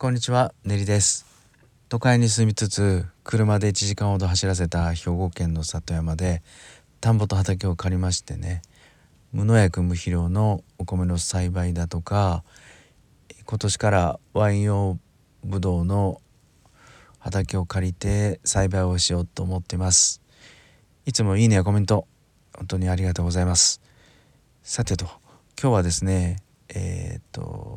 こんにちは、ねりです。都会に住みつつ、車で1時間ほど走らせた兵庫県の里山で、田んぼと畑を借りましてね、無農薬無肥料のお米の栽培だとか、今年からワイン用ブドウの畑を借りて栽培をしようと思っています。いつもいいねやコメント、本当にありがとうございます。さてと、今日はですね、えーっと、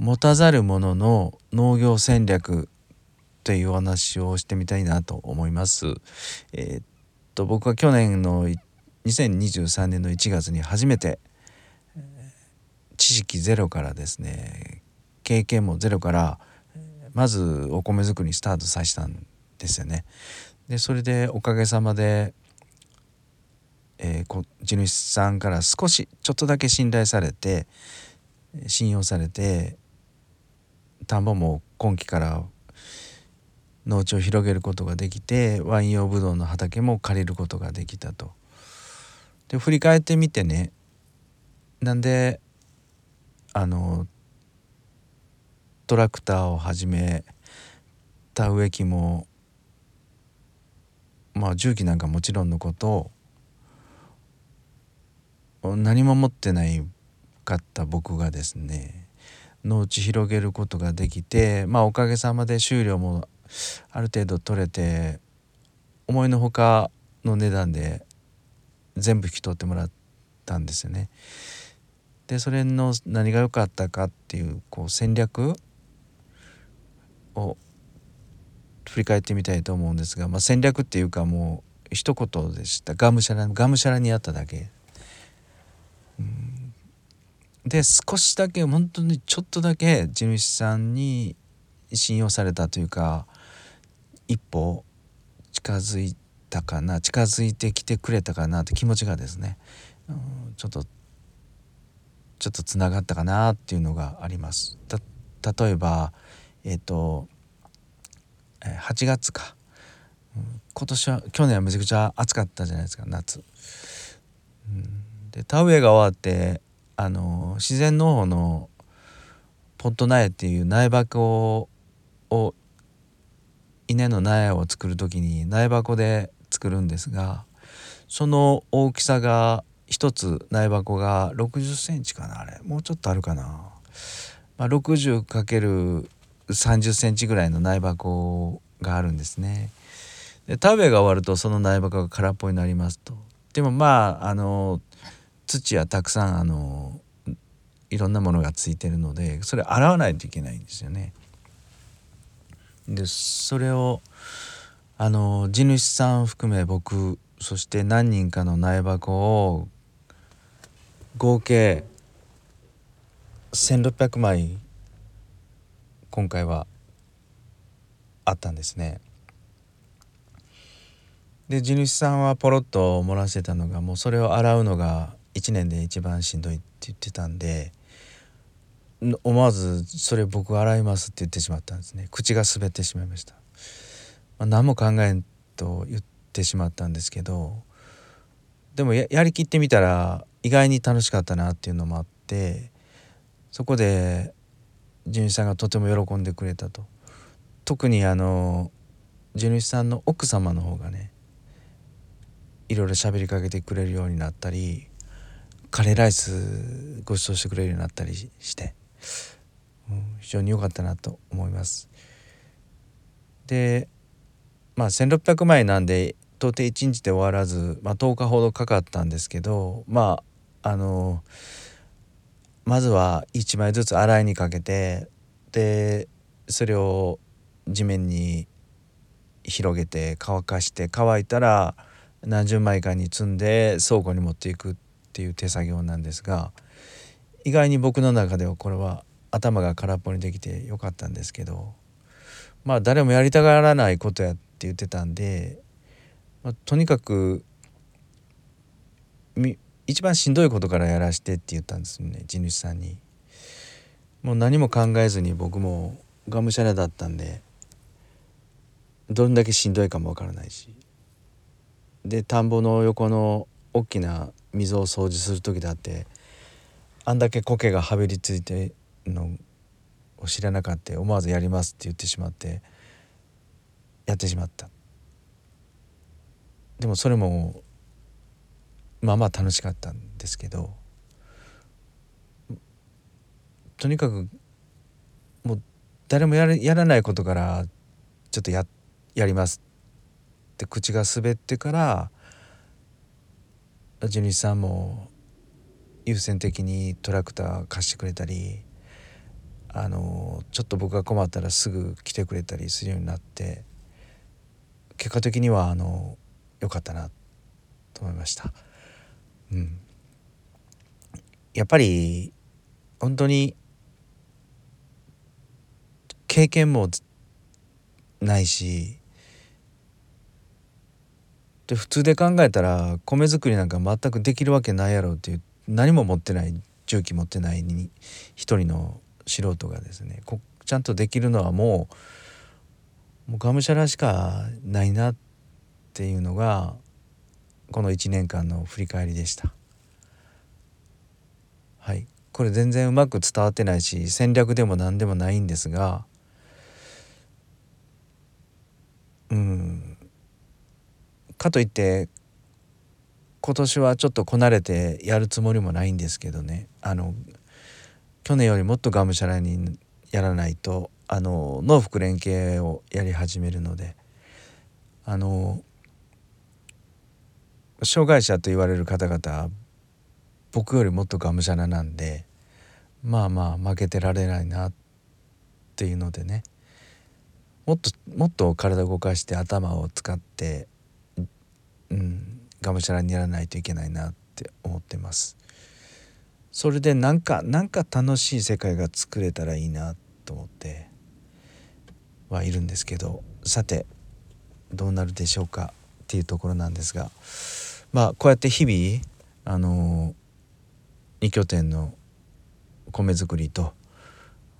持たざる者の農業戦略というお話をしてみたいなと思います。えーっと僕は去年の2023年の1月に初めて知識ゼロからですね経験もゼロからまずお米作りにスタートさせたんですよね。でそれでおかげさまで、えーこ地主さんから少しちょっとだけ信頼されて信用されて田んぼも今期から農地を広げることができてワイン用ブドウの畑も借りることができたと。で振り返ってみてねなんであのトラクターをはじめ田植え機もまあ重機なんかもちろんのこと何も持ってないかった僕がですね農地広げることができてまあおかげさまで収量もある程度取れて思いのほかの値段で全部引き取ってもらったんですよね。でそれの何が良かったかっていうこう戦略を振り返ってみたいと思うんですが、まあ、戦略っていうかもう一言でしたがむしゃらがむしゃらにやっただけ。で少しだけ本当にちょっとだけ地主さんに信用されたというか一歩近づいたかな近づいてきてくれたかなって気持ちがですね、うんちょっとちょっとつながったかなっていうのがあります。例えばえっ、と8月か、今年は去年はめちゃくちゃ暑かったじゃないですか夏。うんで田植えが終わってあの自然農法のポット苗っていう苗箱を稲の苗を作る時に苗箱で作るんですがその大きさが一つ苗箱が60センチかなあれもうちょっとあるかな、まあ、60×30 センチぐらいの苗箱があるんですね。で田植えが終わるとその苗箱が空っぽになりますと。でもまああの土はたくさんあのいろんなものがついてるのでそれ洗わないといけないんですよね。でそれをあの地主さん含め僕そして何人かの苗箱を合計1,600枚今回はあったんですね。で地主さんはポロッと漏らしてたのがもうそれを洗うのが1年で一番しんどいって言ってたんで思わず「それ僕洗います」って言ってしまったんですね。口が滑ってしまいました、まあ、何も考えんと言ってしまったんですけどでもやりきってみたら意外に楽しかったなっていうのもあってそこで地主さんがとても喜んでくれたと。特にあの地主さんの奥様の方がねいろいろ喋りかけてくれるようになったりカレーライスご馳走してくれるようになったりして、うん、非常に良かったなと思います。でまあ1,600枚なんで到底1日で終わらず、まあ、10日ほどかかったんですけどまああのまずは1枚ずつ洗いにかけてでそれを地面に広げて乾かして乾いたら何十枚かに積んで倉庫に持っていくっっていう手作業なんですが意外に僕の中ではこれは頭が空っぽにできてよかったんですけどまあ誰もやりたがらないことやって言ってたんで、まあ、とにかく一番しんどいことからやらしてって言ったんですよね地主さんに。もう何も考えずに僕もがむしゃらだったんでどんだけしんどいかもわからないしで田んぼの横の大きな溝を掃除する時だってあんだけ苔がはべりついてるのを知らなかった思わずやりますって言ってしまってやってしまった。でもそれもまあまあ楽しかったんですけどとにかくもう誰もやるやらないことからちょっとややりますって口が滑ってから地主さんも優先的にトラクター貸してくれたりあのちょっと僕が困ったらすぐ来てくれたりするようになって結果的にはあの良かったなと思いました。うん、やっぱり本当に経験もないしで普通で考えたら米作りなんか全くできるわけないやろっていう何も持ってない重機持ってない一人の素人がですねちゃんとできるのはもうもうがむしゃらしかないなっていうのがこの1年間の振り返りでした。はいこれ全然うまく伝わってないし戦略でも何でもないんですがうんかといって今年はちょっとこなれてやるつもりもないんですけどね。あの去年よりもっとがむしゃらにやらないとあの農福連携をやり始めるのであの障害者と言われる方々僕よりもっとがむしゃらなんでまあまあ負けてられないなっていうのでねもっともっと体を動かして頭を使ってうん。がむしゃらにやらないといけないなって思ってます。それでなんかなんか楽しい世界が作れたらいいなと思ってはいるんですけど。さてどうなるでしょうかっていうところなんですが。まあこうやって日々あの2拠点の米作りと、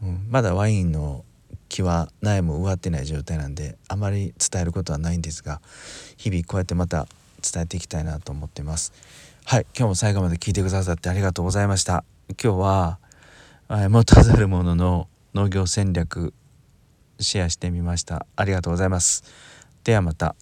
うん、まだワインの気は苗も植わってない状態なんであまり伝えることはないんですが日々こうやってまた伝えていきたいなと思ってます。はい今日も最後まで聞いてくださってありがとうございました。今日は持たざる者の農業戦略シェアしてみました。ありがとうございます。ではまた。